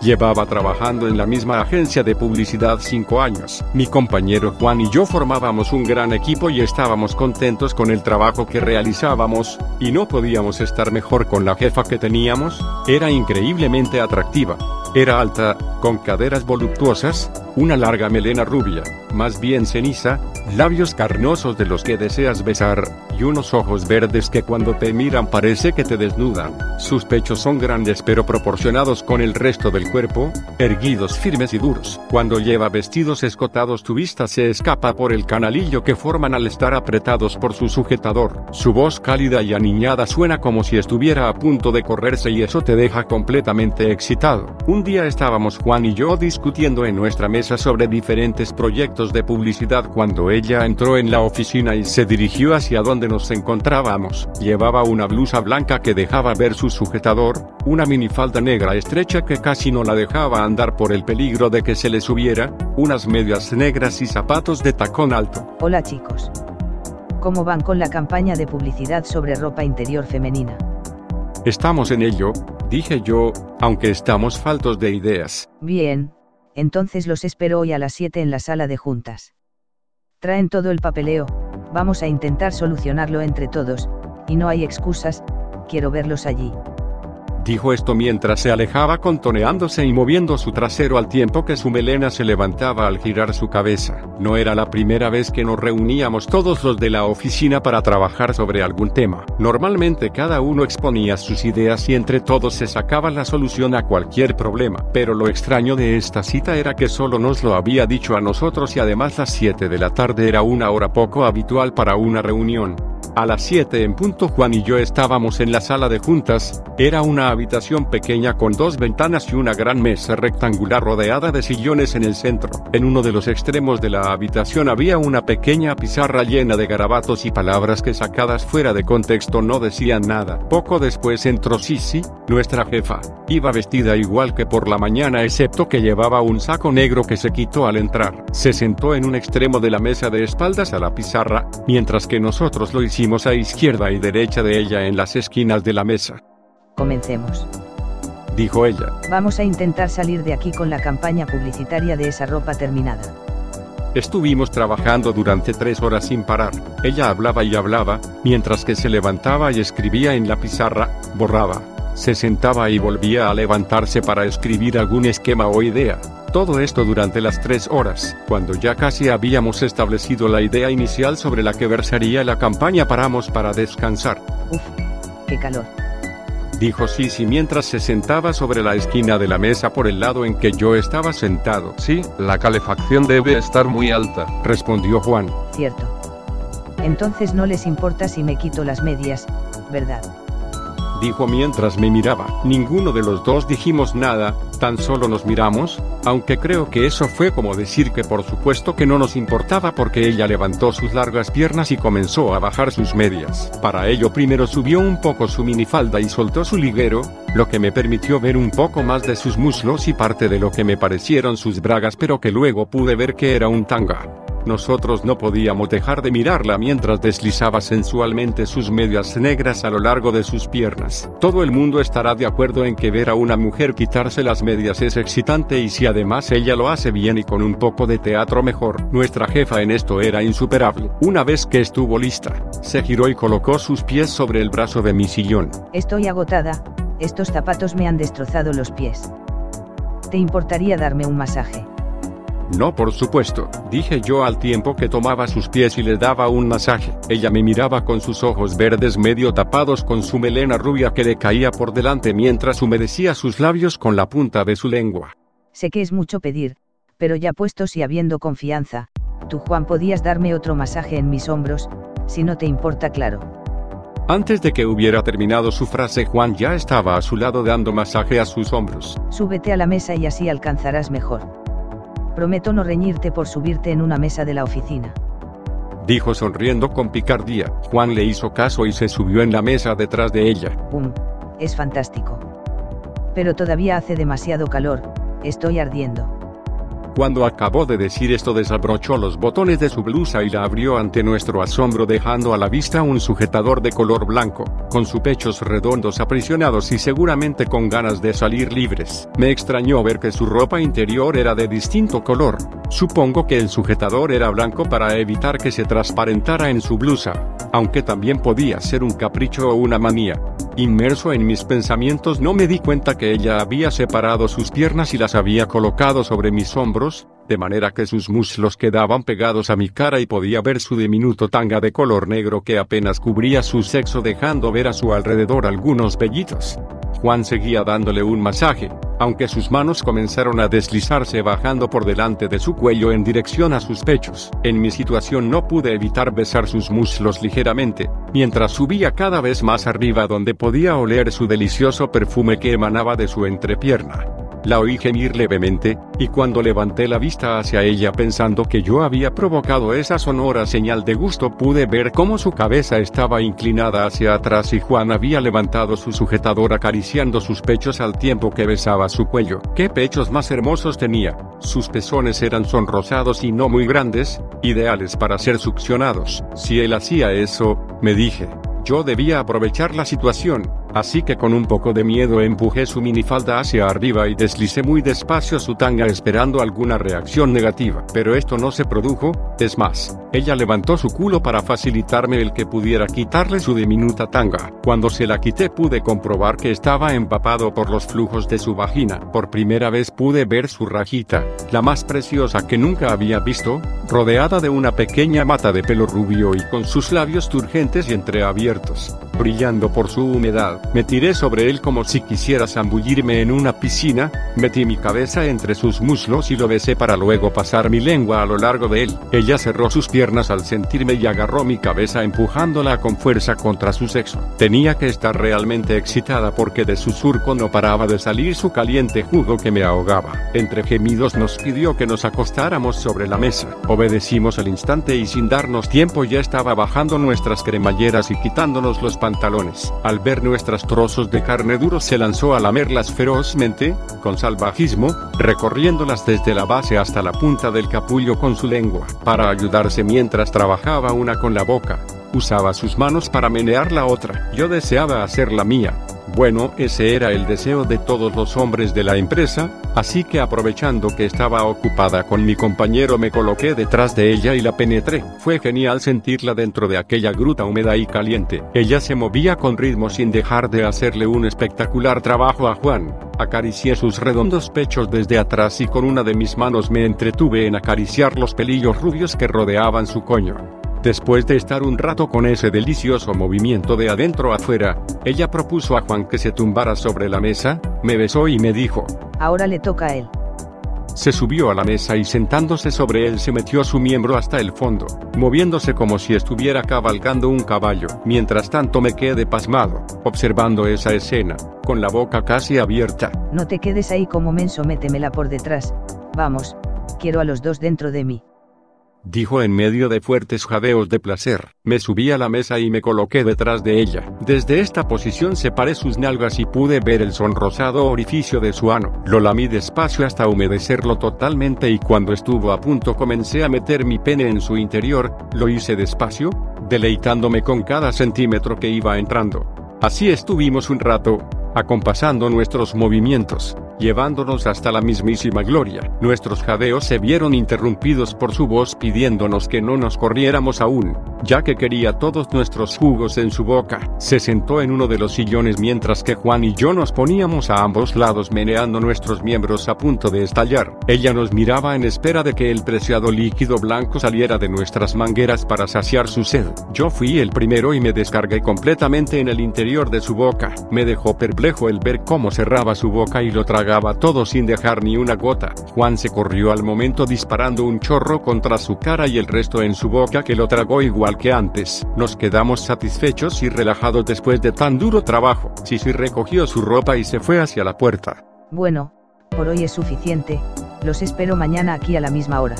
Llevaba trabajando en la misma agencia de publicidad cinco años. Mi compañero Juan y yo formábamos un gran equipo y estábamos contentos con el trabajo que realizábamos, y no podíamos estar mejor con la jefa que teníamos, era increíblemente atractiva. Era alta, con caderas voluptuosas, una larga melena rubia, más bien ceniza, labios carnosos de los que deseas besar, y unos ojos verdes que cuando te miran parece que te desnudan. Sus pechos son grandes pero proporcionados con el resto del cuerpo, erguidos firmes y duros. Cuando lleva vestidos escotados tu vista se escapa por el canalillo que forman al estar apretados por su sujetador. Su voz cálida y aniñada suena como si estuviera a punto de correrse y eso te deja completamente excitado. Un día estábamos Juan y yo discutiendo en nuestra mesa sobre diferentes proyectos de publicidad cuando ella entró en la oficina y se dirigió hacia donde nos encontrábamos. Llevaba una blusa blanca que dejaba ver su sujetador, una minifalda negra estrecha que casi no la dejaba andar por el peligro de que se le subiera, unas medias negras y zapatos de tacón alto. Hola chicos. ¿Cómo van con la campaña de publicidad sobre ropa interior femenina? Estamos en ello, dije yo, aunque estamos faltos de ideas. Bien, entonces los espero hoy a las 7 en la sala de juntas. Traen todo el papeleo, vamos a intentar solucionarlo entre todos, y no hay excusas, quiero verlos allí. Dijo esto mientras se alejaba contoneándose y moviendo su trasero al tiempo que su melena se levantaba al girar su cabeza. No era la primera vez que nos reuníamos todos los de la oficina para trabajar sobre algún tema. Normalmente cada uno exponía sus ideas y entre todos se sacaba la solución a cualquier problema. Pero lo extraño de esta cita era que solo nos lo había dicho a nosotros y además las 7 de la tarde era una hora poco habitual para una reunión. A las 7 en punto Juan y yo estábamos en la sala de juntas, era una habitación pequeña con dos ventanas y una gran mesa rectangular rodeada de sillones en el centro. En uno de los extremos de la habitación había una pequeña pizarra llena de garabatos y palabras que sacadas fuera de contexto no decían nada. Poco después entró Sisi, nuestra jefa. Iba vestida igual que por la mañana excepto que llevaba un saco negro que se quitó al entrar. Se sentó en un extremo de la mesa de espaldas a la pizarra, mientras que nosotros lo hicimos a izquierda y derecha de ella en las esquinas de la mesa. Comencemos. Dijo ella. Vamos a intentar salir de aquí con la campaña publicitaria de esa ropa terminada. Estuvimos trabajando durante tres horas sin parar. Ella hablaba y hablaba, mientras que se levantaba y escribía en la pizarra, borraba, se sentaba y volvía a levantarse para escribir algún esquema o idea. Todo esto durante las tres horas. Cuando ya casi habíamos establecido la idea inicial sobre la que versaría la campaña paramos para descansar. Uf, qué calor. Dijo Sisi mientras se sentaba sobre la esquina de la mesa por el lado en que yo estaba sentado. Sí, la calefacción debe estar muy alta, respondió Juan. Cierto. Entonces no les importa si me quito las medias, ¿verdad? Dijo mientras me miraba. Ninguno de los dos dijimos nada, tan solo nos miramos, aunque creo que eso fue como decir que por supuesto que no nos importaba porque ella levantó sus largas piernas y comenzó a bajar sus medias. Para ello primero subió un poco su minifalda y soltó su liguero, lo que me permitió ver un poco más de sus muslos y parte de lo que me parecieron sus bragas pero que luego pude ver que era un tanga. Nosotros no podíamos dejar de mirarla mientras deslizaba sensualmente sus medias negras a lo largo de sus piernas. Todo el mundo estará de acuerdo en que ver a una mujer quitarse las medias es excitante y si además ella lo hace bien y con un poco de teatro mejor. Nuestra jefa en esto era insuperable. Una vez que estuvo lista, se giró y colocó sus pies sobre el brazo de mi sillón. Estoy agotada, estos zapatos me han destrozado los pies. ¿Te importaría darme un masaje? No, por supuesto, dije yo al tiempo que tomaba sus pies y le daba un masaje. Ella me miraba con sus ojos verdes medio tapados con su melena rubia que le caía por delante mientras humedecía sus labios con la punta de su lengua. Sé que es mucho pedir, Pero ya puestos y habiendo confianza, tú Juan podías darme otro masaje en mis hombros, si no te importa claro. Antes de que hubiera terminado su frase, Juan ya estaba a su lado dando masaje a sus hombros. Súbete a la mesa y así alcanzarás mejor. Prometo no reñirte por subirte en una mesa de la oficina. Dijo sonriendo con picardía. Juan le hizo caso y se subió en la mesa detrás de ella. Um, es fantástico. Pero todavía hace demasiado calor, estoy ardiendo. Cuando acabó de decir esto desabrochó los botones de su blusa y la abrió ante nuestro asombro dejando a la vista un sujetador de color blanco, con sus pechos redondos aprisionados y seguramente con ganas de salir libres. Me extrañó ver que su ropa interior era de distinto color. Supongo que el sujetador era blanco para evitar que se transparentara en su blusa, aunque también podía ser un capricho o una manía. Inmerso en mis pensamientos no me di cuenta que ella había separado sus piernas y las había colocado sobre mis hombros, de manera que sus muslos quedaban pegados a mi cara y podía ver su diminuto tanga de color negro que apenas cubría su sexo dejando ver a su alrededor algunos vellitos. Juan seguía dándole un masaje, aunque sus manos comenzaron a deslizarse bajando por delante de su cuello en dirección a sus pechos. En mi situación no pude evitar besar sus muslos ligeramente, mientras subía cada vez más arriba donde podía oler su delicioso perfume que emanaba de su entrepierna. La oí gemir levemente, y cuando levanté la vista hacia ella pensando que yo había provocado esa sonora señal de gusto pude ver cómo su cabeza estaba inclinada hacia atrás y Juan había levantado su sujetador acariciando sus pechos al tiempo que besaba su cuello. ¿Qué pechos más hermosos tenía? Sus pezones eran sonrosados y no muy grandes, ideales para ser succionados. Si él hacía eso, me dije, yo debía aprovechar la situación, así que con un poco de miedo empujé su minifalda hacia arriba y deslicé muy despacio su tanga esperando alguna reacción negativa. Pero esto no se produjo, es más, ella levantó su culo para facilitarme el que pudiera quitarle su diminuta tanga. Cuando se la quité pude comprobar que estaba empapado por los flujos de su vagina. Por primera vez pude ver su rajita, la más preciosa que nunca había visto, rodeada de una pequeña mata de pelo rubio y con sus labios turgentes y entreabiertos, brillando por su humedad. Me tiré sobre él como si quisiera zambullirme en una piscina, metí mi cabeza entre sus muslos y lo besé para luego pasar mi lengua a lo largo de él. Ella cerró sus piernas al sentirme y agarró mi cabeza empujándola con fuerza contra su sexo. Tenía que estar realmente excitada porque de su surco no paraba de salir su caliente jugo que me ahogaba. Entre gemidos nos pidió que nos acostáramos sobre la mesa. Obedecimos al instante y sin darnos tiempo ya estaba bajando nuestras cremalleras y quitándonos los pantalones. Al ver nuestras trozos de carne duros se lanzó a lamerlas ferozmente, con salvajismo, recorriéndolas desde la base hasta la punta del capullo con su lengua. Para ayudarse mientras trabajaba una con la boca, usaba sus manos para menear la otra. Yo deseaba hacer la mía. Bueno, ese era el deseo de todos los hombres de la empresa, así que aprovechando que estaba ocupada con mi compañero me coloqué detrás de ella y la penetré. Fue genial sentirla dentro de aquella gruta húmeda y caliente. Ella se movía con ritmo sin dejar de hacerle un espectacular trabajo a Juan. Acaricié sus redondos pechos desde atrás y con una de mis manos me entretuve en acariciar los pelillos rubios que rodeaban su coño. Después de estar un rato con ese delicioso movimiento de adentro afuera, ella propuso a Juan que se tumbara sobre la mesa, me besó y me dijo, Ahora le toca a él. se subió a la mesa y sentándose sobre él se metió su miembro hasta el fondo, moviéndose como si estuviera cabalgando un caballo. Mientras tanto me quedé pasmado, observando esa escena, con la boca casi abierta. No te quedes ahí como menso, métemela por detrás. Vamos, quiero a los dos dentro de mí. Dijo en medio de fuertes jadeos de placer. Me subí a la mesa y me coloqué detrás de ella. Desde esta posición separé sus nalgas y pude ver el sonrosado orificio de su ano. Lo lamí despacio hasta humedecerlo totalmente y cuando estuvo a punto comencé a meter mi pene en su interior, lo hice despacio, deleitándome con cada centímetro que iba entrando. Así estuvimos un rato, acompasando nuestros movimientos, llevándonos hasta la mismísima gloria. Nuestros jadeos se vieron interrumpidos por su voz pidiéndonos que no nos corriéramos aún. Ya que quería todos nuestros jugos en su boca. Se sentó en uno de los sillones mientras que Juan y yo nos poníamos a ambos lados meneando nuestros miembros a punto de estallar. Ella nos miraba en espera de que el preciado líquido blanco saliera de nuestras mangueras para saciar su sed. Yo fui el primero y me descargué completamente en el interior de su boca. Me dejó perplejo el ver cómo cerraba su boca y lo tragaba todo sin dejar ni una gota. Juan se corrió al momento disparando un chorro contra su cara y el resto en su boca que lo tragó igual que antes. Nos quedamos satisfechos y relajados después de tan duro trabajo. Sisi recogió su ropa y se fue hacia la puerta. Bueno, por hoy es suficiente, los espero mañana aquí a la misma hora.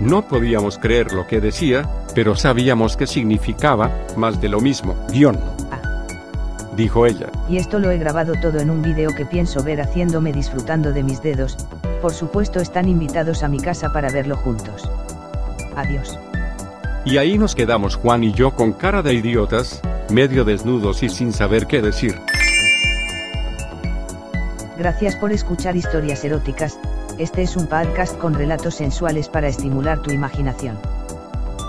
No podíamos creer lo que decía, pero sabíamos que significaba, más de lo mismo, guion. Ah, Dijo ella. y esto lo he grabado todo en un vídeo que pienso ver haciéndome disfrutando de mis dedos, por supuesto están invitados a mi casa para verlo juntos. Adiós. Y ahí nos quedamos Juan y yo con cara de idiotas, medio desnudos y sin saber qué decir. Gracias por escuchar historias eróticas, este es un podcast con relatos sensuales para estimular tu imaginación.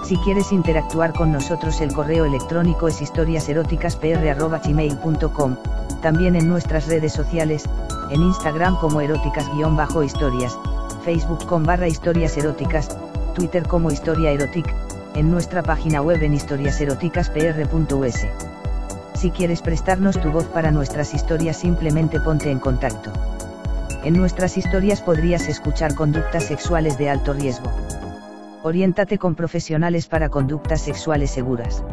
Si quieres interactuar con nosotros el correo electrónico es historiaseroticaspr.gmail.com, también en nuestras redes sociales, en Instagram como eróticas-historias, Facebook con barra historias eróticas, Twitter como historia erotic, en nuestra página web en historiaseroticaspr.us. Si quieres prestarnos tu voz para nuestras historias simplemente ponte en contacto. En nuestras historias podrías escuchar conductas sexuales de alto riesgo. Oriéntate con profesionales para conductas sexuales seguras.